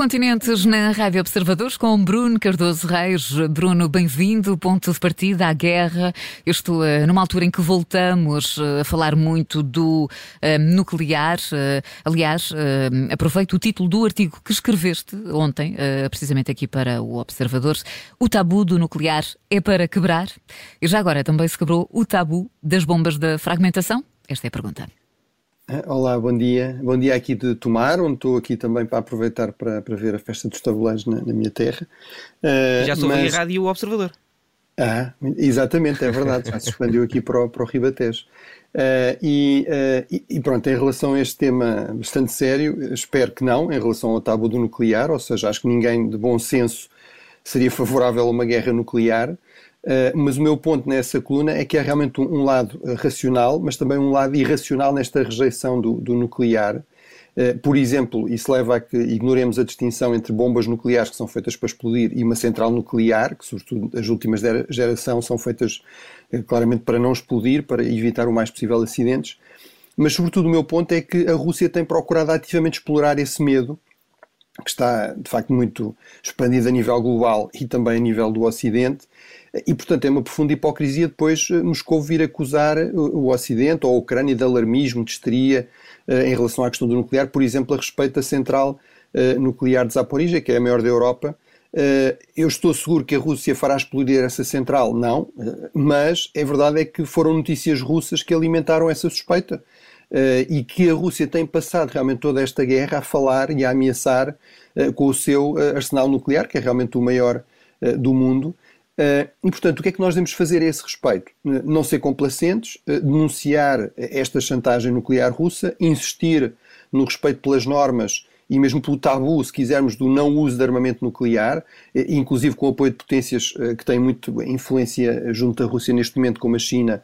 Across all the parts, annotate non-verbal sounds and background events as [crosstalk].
continentes na Rádio Observadores com Bruno Cardoso Reis. Bruno, bem-vindo. Ponto de partida à guerra. Eu estou uh, numa altura em que voltamos uh, a falar muito do uh, nuclear. aliás, aproveito o título do artigo que escreveste ontem, precisamente aqui para o Observadores. O tabu do nuclear é para quebrar? E já agora também se quebrou o tabu das bombas da fragmentação? Esta é a pergunta. Olá, bom dia. Bom dia aqui de Tomar, onde estou aqui também para aproveitar para, para ver a festa dos tabuleiros na, na minha terra. Uh, já soube mas... a Rádio Observador. Ah, exatamente, é verdade. Já se expandiu aqui para o, para o Ribatejo. Uh, e, uh, e, pronto, em relação a este tema bastante sério, espero que não, em relação ao tabu do nuclear, ou seja, acho que ninguém de bom senso seria favorável a uma guerra nuclear. Uh, mas o meu ponto nessa coluna é que há realmente um, lado uh, racional, mas também um lado irracional nesta rejeição do, do nuclear. Uh, por exemplo, isso leva a que ignoremos a distinção entre bombas nucleares que são feitas para explodir e uma central nuclear, que, sobretudo, as últimas geração são feitas claramente para não explodir, para evitar o mais possível acidentes. Mas, sobretudo, o meu ponto é que a Rússia tem procurado ativamente explorar esse medo que está de facto muito expandido a nível global e também a nível do Ocidente, e, portanto, é uma profunda hipocrisia depois eh, Moscou vir acusar eh, o Ocidente ou a Ucrânia de alarmismo, de histeria eh, em relação à questão do nuclear, por exemplo, a respeito da central nuclear de Zaporizhia, que é a maior da Europa. Eu estou seguro que a Rússia fará explodir essa central? Não, mas é verdade é que foram notícias russas que alimentaram essa suspeita e que a Rússia tem passado realmente toda esta guerra a falar e a ameaçar com o seu arsenal nuclear, que é realmente o maior do mundo. E, portanto, o que é que nós devemos fazer a esse respeito? Não ser complacentes, denunciar esta chantagem nuclear russa, insistir no respeito pelas normas e mesmo pelo tabu, se quisermos, do não uso de armamento nuclear, inclusive com o apoio de potências que têm muito influência junto da Rússia neste momento, como a China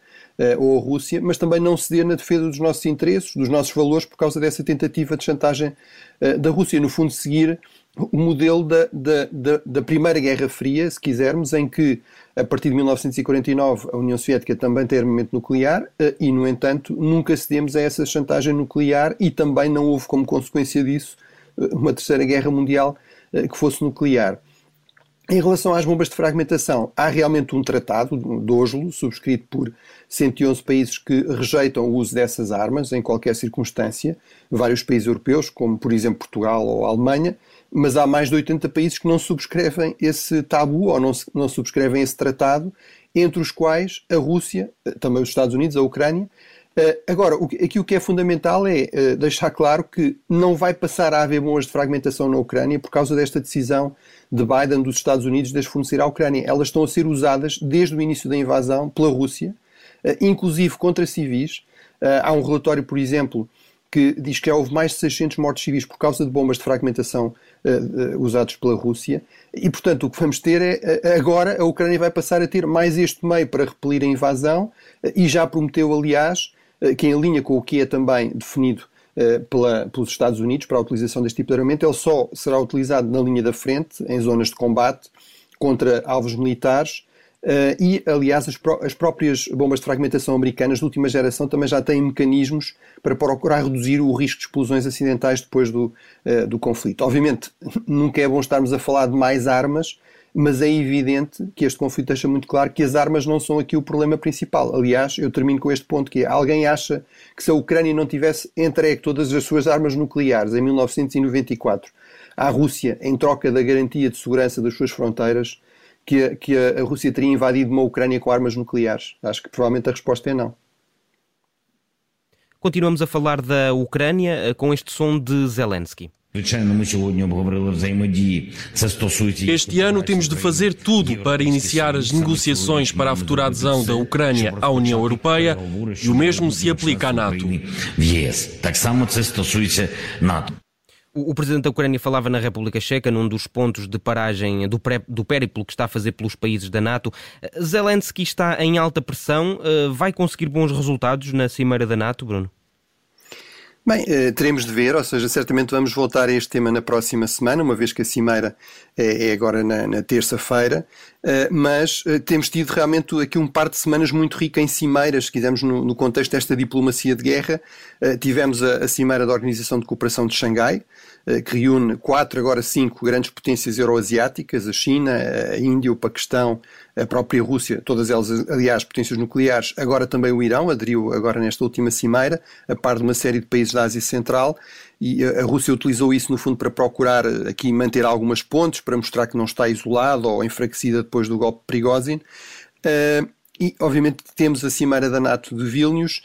ou a Rússia, mas também não ceder na defesa dos nossos interesses, dos nossos valores, por causa dessa tentativa de chantagem da Rússia. No fundo, seguir o modelo da, da, da, da, Primeira Guerra Fria, se quisermos, em que, a partir de 1949, a União Soviética também tem armamento nuclear eh, e, no entanto, nunca cedemos a essa chantagem nuclear e também não houve, como consequência disso, eh, uma Terceira Guerra Mundial eh, que fosse nuclear. Em relação às bombas de fragmentação, há realmente um tratado de Oslo, subscrito por 111 países que rejeitam o uso dessas armas em qualquer circunstância, vários países europeus, como por exemplo Portugal ou Alemanha, mas há mais de 80 países que não subscrevem esse tabu ou não, não subscrevem esse tratado, entre os quais a Rússia, também os Estados Unidos, a Ucrânia, agora, o, aqui o que é fundamental é uh, deixar claro que não vai passar a haver bombas de fragmentação na Ucrânia por causa desta decisão de Biden dos Estados Unidos de as fornecer à Ucrânia. Elas estão a ser usadas desde o início da invasão pela Rússia, uh, inclusive contra civis. há um relatório, por exemplo, que diz que houve mais de 600 mortes civis por causa de bombas de fragmentação usados pela Rússia. E, portanto, o que vamos ter é, agora, a Ucrânia vai passar a ter mais este meio para repelir a invasão e já prometeu, aliás, eh, que em linha com o que é também definido eh, pela, pelos Estados Unidos para a utilização deste tipo de armamento, ele só será utilizado na linha da frente, em zonas de combate, contra alvos militares. Uh, e, aliás, as, pró as, próprias bombas de fragmentação americanas de última geração também já têm mecanismos para procurar reduzir o risco de explosões acidentais depois do, do conflito. Obviamente, [laughs] nunca é bom estarmos a falar de mais armas, mas é evidente que este conflito deixa muito claro que as armas não são aqui o problema principal. Aliás, eu termino com este ponto que é, alguém acha que se a Ucrânia não tivesse entregue todas as suas armas nucleares em 1994 à Rússia em troca da garantia de segurança das suas fronteiras, que a, que a Rússia teria invadido uma Ucrânia com armas nucleares? Acho que provavelmente a resposta é não. Continuamos a falar da Ucrânia eh, com este som de Zelensky. Este ano temos de fazer tudo para iniciar as negociações para a futura adesão da Ucrânia à União Europeia e o mesmo se aplica à NATO. O, presidente da Ucrânia falava na República Checa, num dos pontos de paragem do, pré, do périplo que está a fazer pelos países da NATO. Zelensky está em alta pressão. Eh, vai conseguir bons resultados na Cimeira da NATO, Bruno? Bem, eh, teremos de ver, ou seja, certamente vamos voltar a este tema na próxima semana, uma vez que a Cimeira é, é agora na, na terça-feira, eh, mas eh, temos tido realmente aqui um par de semanas muito rico em cimeiras, se quisermos, no, no contexto desta diplomacia de guerra. tivemos a, a Cimeira da Organização de Cooperação de Xangai, que reúne quatro, agora cinco grandes potências euroasiáticas, a China, a Índia, o Paquistão, a própria Rússia, todas elas, aliás, potências nucleares, agora também o Irão, aderiu agora nesta última cimeira, a par de uma série de países da Ásia Central, e a Rússia utilizou isso, no fundo, para procurar aqui manter algumas pontes, para mostrar que não está isolada ou enfraquecida depois do golpe de Prigozhin. Uh, e, obviamente, temos a cimeira da NATO de Vilnius.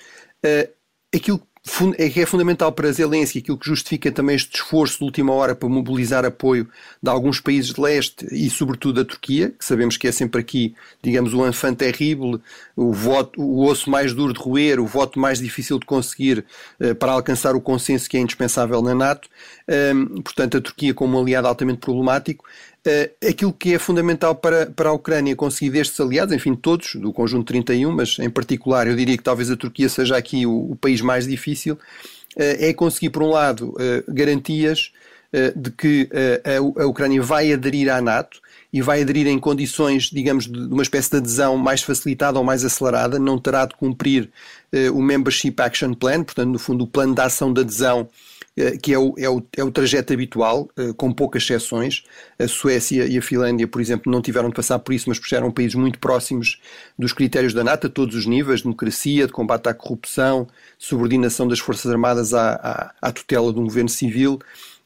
Aquilo é que é fundamental para Zelensky, aquilo que justifica também este esforço de última hora para mobilizar apoio de alguns países de leste e sobretudo da Turquia, que sabemos que é sempre aqui, digamos, o enfant terrível, o voto, o osso mais duro de roer, o voto mais difícil de conseguir uh, para alcançar o consenso que é indispensável na NATO. Um, portanto, a Turquia como um aliado altamente problemático. Uh, aquilo que é fundamental para, para a Ucrânia conseguir destes aliados, enfim, todos, do conjunto 31, mas em particular eu diria que talvez a Turquia seja aqui o, o país mais difícil, uh, é conseguir, por um lado, uh, garantias de que a, a Ucrânia vai aderir à NATO e vai aderir em condições, digamos, de uma espécie de adesão mais facilitada ou mais acelerada, não terá de cumprir o Membership Action Plan, portanto, no fundo, o plano de ação de adesão que é o, é o, é o trajeto habitual, eh, com poucas exceções. A Suécia e a Finlândia, por exemplo, não tiveram de passar por isso, mas eram países muito próximos dos critérios da NATO a todos os níveis, democracia, de combate à corrupção, subordinação das Forças Armadas à, à, à tutela de um governo civil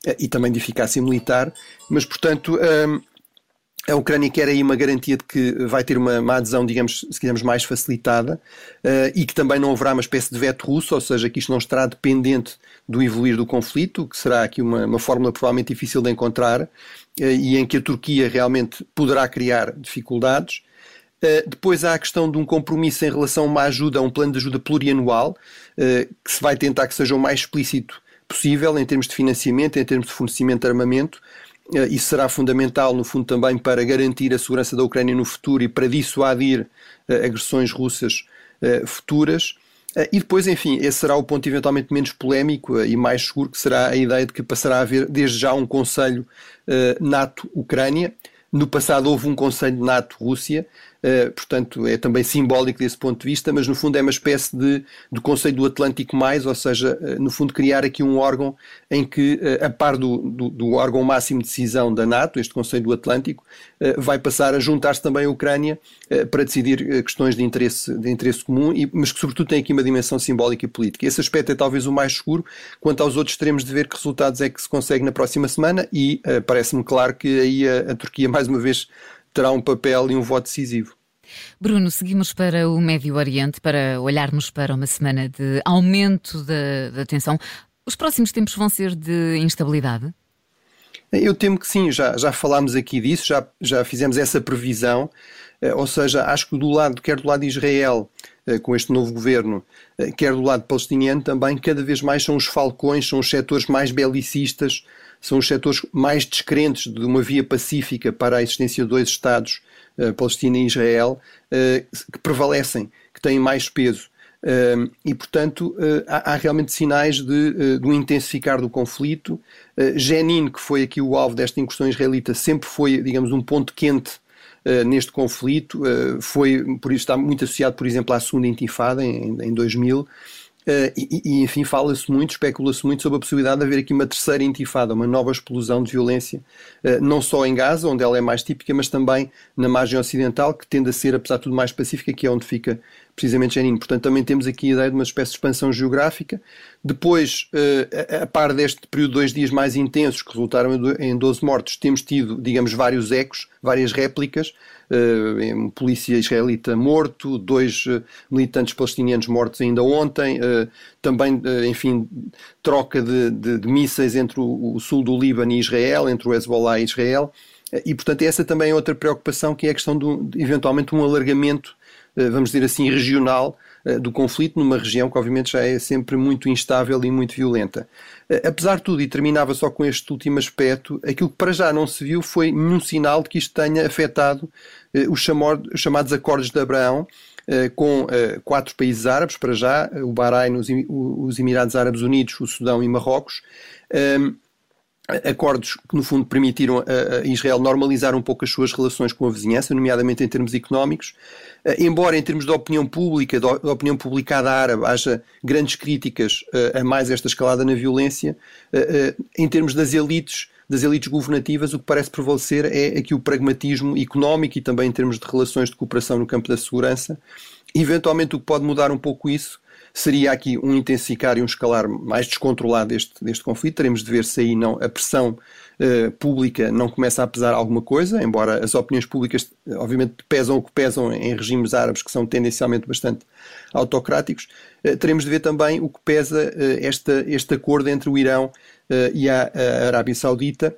eh, e também de eficácia militar. Mas, portanto, hum, a Ucrânia quer aí uma garantia de que vai ter uma, uma adesão, digamos, se quisermos, mais facilitada uh, e que também não haverá uma espécie de veto russo, ou seja, que isto não estará dependente do evoluir do conflito, que será aqui uma, uma fórmula provavelmente difícil de encontrar uh, e em que a Turquia realmente poderá criar dificuldades. Uh, depois há a questão de um compromisso em relação a uma ajuda, a um plano de ajuda plurianual, que se vai tentar que seja o mais explícito possível em termos de financiamento, em termos de fornecimento de armamento, eh, isso será fundamental, no fundo, também para garantir a segurança da Ucrânia no futuro e para dissuadir eh, agressões russas eh, futuras. E depois, enfim, esse será o ponto eventualmente menos polémico e mais seguro, que será a ideia de que passará a haver desde já um Conselho NATO-Ucrânia. No passado houve um Conselho NATO-Rússia, eh, portanto, é também simbólico desse ponto de vista, mas no fundo é uma espécie de, de Conselho do Atlântico mais, ou seja, uh, no fundo criar aqui um órgão em que, uh, a par do, do, do, órgão máximo de decisão da NATO, este Conselho do Atlântico, vai passar a juntar-se também a Ucrânia para decidir questões de interesse, de interesse comum, mas que sobretudo tem aqui uma dimensão simbólica e política. Esse aspecto é talvez o mais seguro, quanto aos outros teremos de ver que resultados é que se consegue na próxima semana e parece-me claro que aí a, a Turquia [laughs] mais uma vez terá um papel e um voto decisivo. Bruno, seguimos para o Médio Oriente para olharmos para uma semana de aumento da, da tensão. Os próximos tempos vão ser de instabilidade? Eu temo que sim, já, já falámos aqui disso, já, já fizemos essa previsão, eh, ou seja, acho que do lado, quer do lado de Israel, eh, com este novo governo, eh, quer do lado palestiniano também, cada vez mais são os falcões, são os setores mais belicistas, são os setores mais descrentes de uma via pacífica para a existência de dois Estados, uh, Palestina e Israel, uh, que prevalecem, que têm mais peso. Uh, e, portanto, há, há, realmente sinais de, de um intensificar do conflito. Jenin, que foi aqui o alvo desta incursão israelita, sempre foi, digamos, um ponto quente neste conflito. foi, por isso, está muito associado, por exemplo, à segunda intifada, em, em 2000. Uh, e, e, enfim, fala-se muito, especula-se muito sobre a possibilidade de haver aqui uma terceira intifada, uma nova explosão de violência, uh, não só em Gaza, onde ela é mais típica, mas também na margem ocidental, que tende a ser, apesar de tudo, mais pacífica, que é onde fica precisamente Jenin. Portanto, também temos aqui a ideia de uma espécie de expansão geográfica. Depois, uh, a, a par deste período de dois dias mais intensos, que resultaram em 12 mortos, temos tido, digamos, vários ecos, várias réplicas, uh, um polícia israelita morto, dois uh, militantes palestinianos mortos ainda ontem, também, enfim, troca de, de, de mísseis entre o, o, sul do Líbano e Israel, entre o Hezbollah e Israel. E, portanto, essa também é outra preocupação, que é a questão de, de eventualmente um alargamento, vamos dizer assim, regional eh, do conflito numa região que obviamente já é sempre muito instável e muito violenta. Eh, apesar de tudo, e terminava só com este último aspecto, aquilo que para já não se viu foi nenhum sinal de que isto tenha afetado eh, os chamados Acordos de Abraão, com quatro países árabes, para já, o Bahrein, os Emirados Árabes Unidos, o Sudão e Marrocos acordos que, no fundo, permitiram a, Israel normalizar um pouco as suas relações com a vizinhança, nomeadamente em termos económicos. Eh, embora, em termos de opinião pública, da opinião publicada árabe, haja grandes críticas eh, a mais esta escalada na violência, eh, em termos das elites, das elites governativas, o que parece prevalecer é aqui o pragmatismo económico e também em termos de relações de cooperação no campo da segurança. Eventualmente, o que pode mudar um pouco isso seria aqui um intensificar e um escalar mais descontrolado deste, deste conflito. Teremos de ver se aí não, a pressão uh, pública não começa a pesar alguma coisa, embora as opiniões públicas, obviamente, pesam o que pesam em regimes árabes que são tendencialmente bastante autocráticos. Uh, teremos de ver também o que pesa uh, esta, este acordo entre o Irão e a, a Arábia Saudita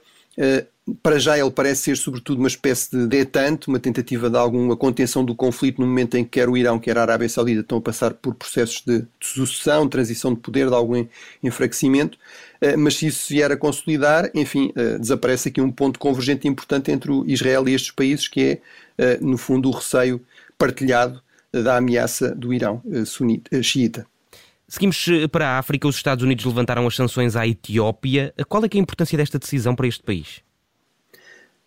para já ele parece ser sobretudo uma espécie de detente, uma tentativa de alguma contenção do conflito no momento em que quer o Irão, quer a Arábia Saudita estão a passar por processos de, sucessão, transição de poder, de algum enfraquecimento, eh, mas se isso vier a consolidar, enfim, eh, desaparece aqui um ponto convergente importante entre o Israel e estes países, que é, eh, no fundo, o receio partilhado da ameaça do Irão sunita, xiita. Seguimos para a África. Os Estados Unidos levantaram as sanções à Etiópia. Qual é, é a importância desta decisão para este país?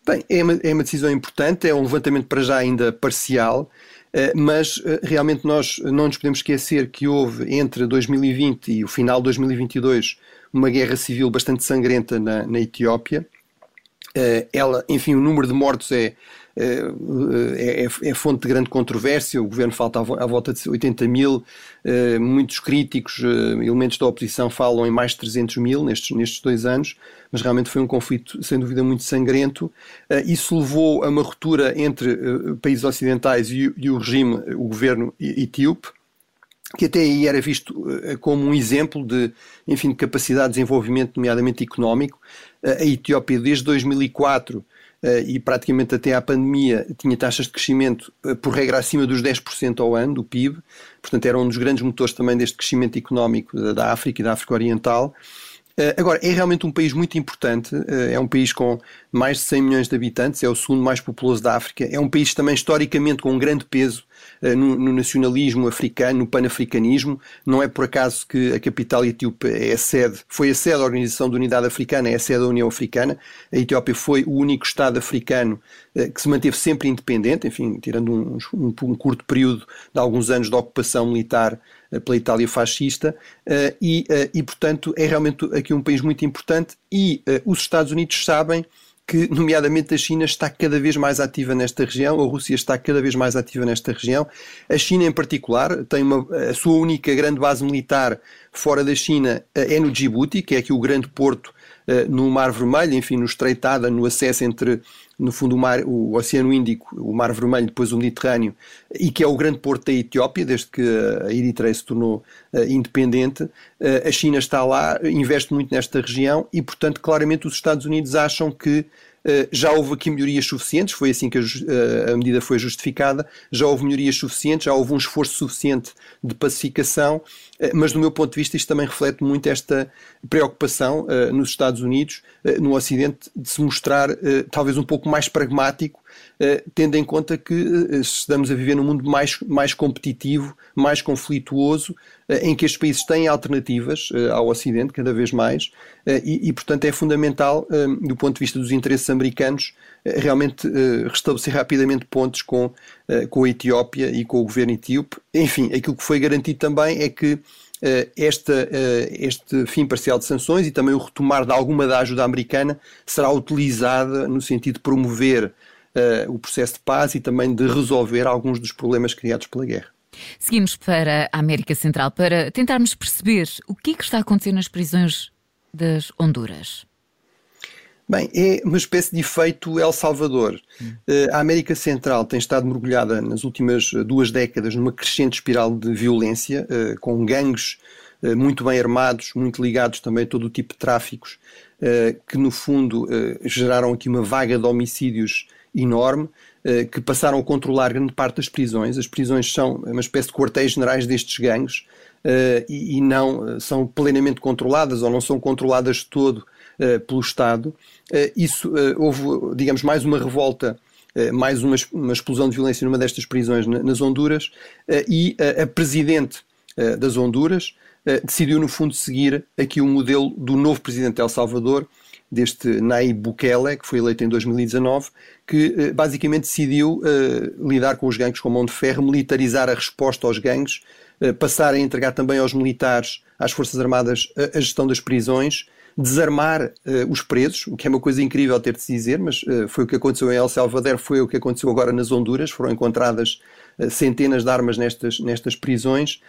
Bem, é uma, é uma decisão importante, é um levantamento para já ainda parcial, eh, mas eh, realmente nós não nos podemos esquecer que houve entre 2020 e o final de 2022 uma guerra civil bastante sangrenta na, na Etiópia. Eh, ela, enfim, o número de mortos é, é, é, é, fonte de grande controvérsia. O governo falta à volta de 80 mil. Eh, muitos críticos, eh, elementos da oposição, falam em mais de 300 mil nestes, nestes dois anos, mas realmente foi um conflito, sem dúvida, muito sangrento. Eh, isso levou a uma ruptura entre países ocidentais e, e o regime, o governo etíope que até aí era visto como um exemplo de, enfim, de capacidade de desenvolvimento, nomeadamente económico. A Etiópia, desde 2004, eh, e praticamente até à pandemia tinha taxas de crescimento eh, por regra acima dos 10% ao ano do PIB, portanto era um dos grandes motores também deste crescimento económico da África e da África Oriental. Eh, agora, é realmente um país muito importante, é um país com mais de 100 milhões de habitantes, é o segundo mais populoso da África, é um país também historicamente com um grande peso eh, no, no, nacionalismo africano, no panafricanismo. Não é por acaso que a capital etíope é a sede, foi a sede da Organização de Unidade Africana, é a sede da União Africana. A Etiópia foi o único Estado africano eh, que se manteve sempre independente, enfim, tirando um, um, um curto período de alguns anos de ocupação militar eh, pela Itália fascista, e, e portanto é realmente aqui um país muito importante e os Estados Unidos sabem que, nomeadamente, a China está cada vez mais ativa nesta região, a Rússia está cada vez mais ativa nesta região. A China, em particular, tem uma, a sua única grande base militar fora da China eh, é no Djibouti, que é aqui o grande porto no Mar Vermelho, enfim, no estreitada, no acesso entre no fundo, o, mar, o Oceano Índico, o Mar Vermelho, depois o Mediterrâneo, e que é o grande porto da Etiópia, desde que a Eritreia se tornou uh, independente. Uh, a China está lá, investe muito nesta região e, portanto, claramente os Estados Unidos acham que já houve aqui melhorias suficientes, foi assim que a, uh, a, medida foi justificada, já houve melhorias suficientes, já houve um esforço suficiente de pacificação, uh, mas do meu ponto de vista isto também reflete muito esta preocupação nos Estados Unidos, no Ocidente, de se mostrar talvez um pouco mais pragmático, eh, tendo em conta que eh, estamos a viver num mundo mais, mais competitivo, mais conflituoso, eh, em que estes países têm alternativas ao Ocidente, cada vez mais, e, e, portanto é fundamental, do ponto de vista dos interesses americanos, realmente restabelecer rapidamente pontos com, com a Etiópia e com o governo etíope. Enfim, aquilo que foi garantido também é que esta, este fim parcial de sanções e também o retomar de alguma da ajuda americana será utilizada no sentido de promover uh, o processo de paz e também de resolver alguns dos problemas criados pela guerra. Seguimos para a América Central para tentarmos perceber o que, é que está a acontecer nas prisões das Honduras. Bem, é uma espécie de efeito El Salvador. Hum. A América Central tem estado mergulhada nas últimas duas décadas numa crescente espiral de violência, eh, com gangues muito bem armados, muito ligados também a todo o tipo de tráficos, que no fundo geraram aqui uma vaga de homicídios enorme eh, que passaram a controlar grande parte das prisões. As prisões são uma espécie de quartéis generais destes gangues eh, e não eh, são plenamente controladas ou não são controladas de todo pelo Estado. Isso houve, digamos, mais uma revolta mais uma, uma, explosão de violência numa destas prisões nas Honduras, e a presidente das Honduras decidiu, no fundo, seguir aqui o modelo do novo presidente de El Salvador, deste Nayib Bukele, que foi eleito em 2019, que basicamente decidiu lidar com os gangues com mão de ferro, militarizar a resposta aos gangues, passar a entregar também aos militares, às Forças Armadas, a gestão das prisões, desarmar uh, os presos, o que é uma coisa incrível ter de se dizer, mas uh, foi o que aconteceu em El Salvador, foi o que aconteceu agora nas Honduras, foram encontradas uh, centenas de armas nestas, nestas prisões.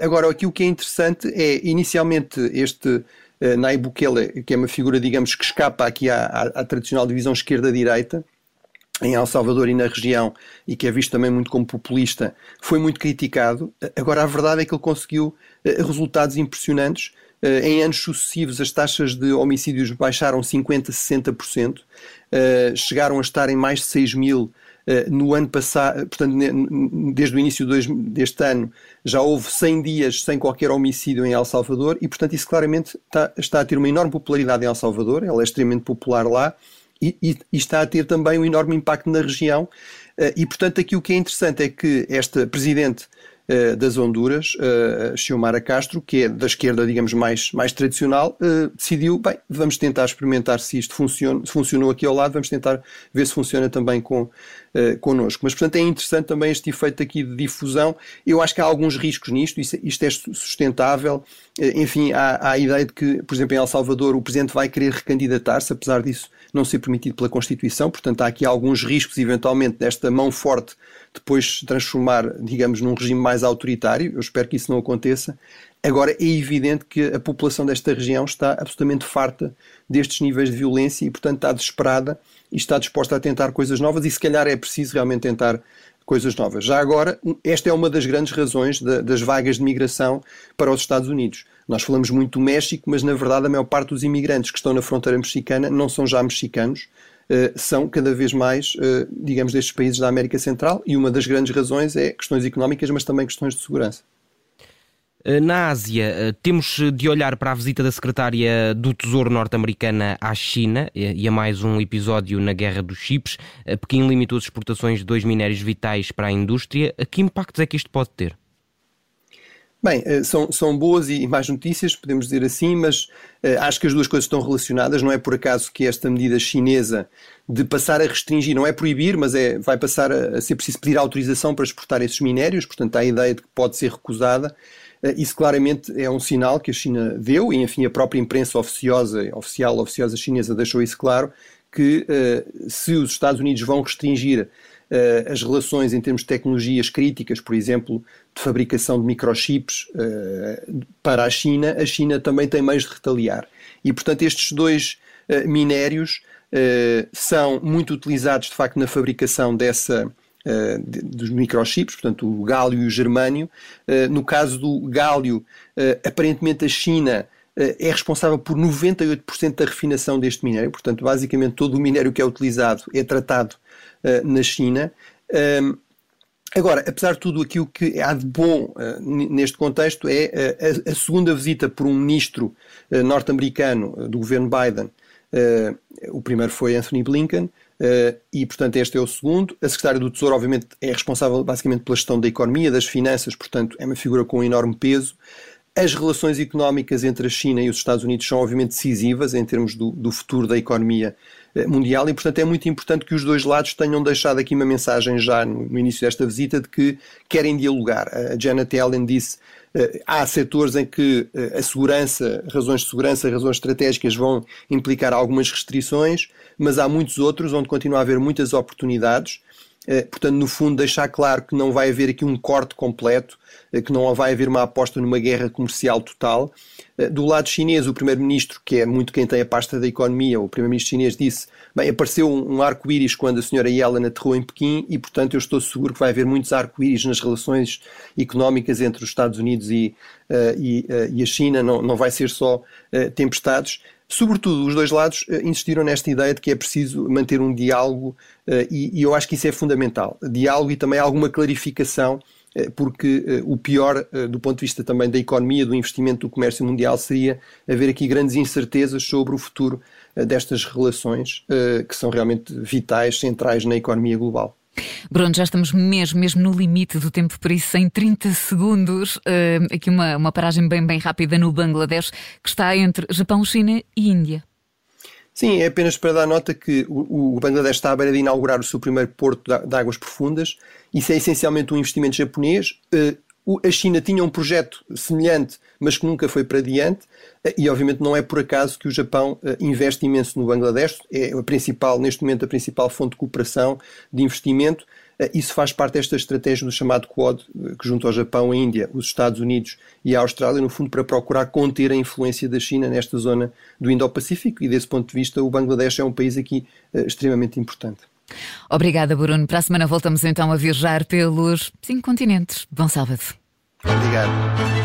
agora, aqui o que é interessante é, inicialmente, este uh, Bukele, que é uma figura, digamos, que escapa aqui à, à, à tradicional divisão esquerda-direita, em El Salvador e na região, e que é visto também muito como populista, foi muito criticado. Agora, a verdade é que ele conseguiu resultados impressionantes, eh, em anos sucessivos, as taxas de homicídios baixaram 50%, 60%, eh, chegaram a estar em mais de 6 mil eh, no ano passado, portanto, desde o início deste ano, já houve 100 dias sem qualquer homicídio em El Salvador e, portanto, isso claramente está, está a ter uma enorme popularidade em El Salvador, ela é extremamente popular lá e, e, e está a ter também um enorme impacto na região. E, portanto, aqui o que é interessante é que esta Presidente uh, das Honduras, uh, Xiomara Castro, que é da esquerda, digamos, mais, mais tradicional, uh, decidiu, bem, vamos tentar experimentar se isto funciona, se funcionou aqui ao lado, vamos tentar ver se funciona também com, uh, connosco. Mas, portanto, é interessante também este efeito aqui de difusão. Eu acho que há alguns riscos nisto, isto, isto é sustentável. enfim, há, há a ideia de que, por exemplo, em El Salvador, o Presidente vai querer recandidatar-se, apesar disso não ser permitido pela Constituição, portanto há aqui alguns riscos, eventualmente, desta mão forte depois se transformar, digamos, num regime mais autoritário. Eu espero que isso não aconteça. Agora, é evidente que a população desta região está absolutamente farta destes níveis de violência e, portanto, está desesperada e está disposta a tentar coisas novas e, se calhar, é preciso realmente tentar coisas novas. Já agora, esta é uma das grandes razões das vagas de migração para os Estados Unidos. Nós falamos muito do México, mas na verdade a maior parte dos imigrantes que estão na fronteira mexicana não são já mexicanos, são cada vez mais, uh, digamos, destes países da América Central e uma das grandes razões é questões económicas, mas também questões de segurança. Eh, na Ásia, temos de olhar para a visita da secretária do Tesouro norte-americana à China e a mais um episódio na Guerra dos Chips. Pequim limitou as exportações de dois minérios vitais para a indústria. Que impactos é que isto pode ter? Bem, eh, são, são boas e más notícias, podemos dizer assim, mas uh, acho que as duas coisas estão relacionadas. Não é por acaso que esta medida chinesa de passar a restringir, não é proibir, mas é, vai passar a, a ser preciso pedir autorização para exportar esses minérios, portanto há a ideia de que pode ser recusada. Uh, isso claramente é um sinal que a China deu, e enfim a própria imprensa oficiosa, oficial, oficiosa chinesa deixou isso claro, que se os Estados Unidos vão restringir as relações em termos de tecnologias críticas, por exemplo, de fabricação de microchips uh, para a China, a China também tem meios de retaliar. E, portanto, estes dois uh, minérios são muito utilizados, de facto, na fabricação dessa. De, dos microchips, portanto o gálio e o germânio. no caso do gálio, aparentemente a China é responsável por 98% da refinação deste minério, portanto, basicamente todo o minério que é utilizado é tratado uh, na China. Um, Agora, apesar de tudo aquilo que há de bom uh, neste contexto é uh, a, a, segunda visita por um ministro uh, norte-americano do governo Biden. o primeiro foi Anthony Blinken e, portanto, este é o segundo. A secretária do Tesouro, obviamente, é responsável basicamente pela gestão da economia, das finanças, portanto, é uma figura com um enorme peso. As relações económicas entre a China e os Estados Unidos são, obviamente, decisivas em termos do, do futuro da economia mundial e, portanto, é muito importante que os dois lados tenham deixado aqui uma mensagem já no, início desta visita de que querem dialogar. A Janet Yellen disse uh, há setores em que uh, a segurança, razões de segurança, razões estratégicas vão implicar algumas restrições, mas há muitos outros onde continua a haver muitas oportunidades. Uh, portanto, no fundo, deixar claro que não vai haver aqui um corte completo, que não vai haver uma aposta numa guerra comercial total, eh, do lado chinês, o primeiro-ministro, que é muito quem tem a pasta da economia, o primeiro-ministro chinês disse: bem, apareceu um arco-íris quando a senhora Yellen aterrou em Pequim e, portanto, eu estou seguro que vai haver muitos arco-íris nas relações económicas entre os Estados Unidos e, e, e, a China, não, não vai ser só tempestades. Sobretudo, os dois lados insistiram nesta ideia de que é preciso manter um diálogo e, e eu acho que isso é fundamental. Diálogo e também alguma clarificação porque o pior do ponto de vista também da economia, do investimento do comércio mundial seria haver aqui grandes incertezas sobre o futuro destas relações que são realmente vitais, centrais na economia global. Bruno, já estamos mesmo, mesmo no limite do tempo, por isso, em 30 segundos, uh, aqui uma, uma paragem bem, bem rápida no Bangladesh, que está entre Japão, China e Índia. Sim, é apenas para dar nota que o, o Bangladesh está à beira de inaugurar o seu primeiro porto de, de águas profundas. Isso é essencialmente um investimento japonês. Uh, a China tinha um projeto semelhante, mas que nunca foi para diante, eh, e obviamente não é por acaso que o Japão eh, investe imenso no Bangladesh, é a principal, neste momento, a principal fonte de cooperação, de investimento. Eh, isso faz parte desta estratégia do chamado Quad, que junto ao Japão, a Índia, os Estados Unidos e a Austrália, no fundo, para procurar conter a influência da China nesta zona do Indo-Pacífico, e desse ponto de vista, o Bangladesh é um país aqui extremamente importante. Obrigada, Bruno. Para a semana voltamos então a viajar pelos cinco continentes. Bom sábado. Obrigado.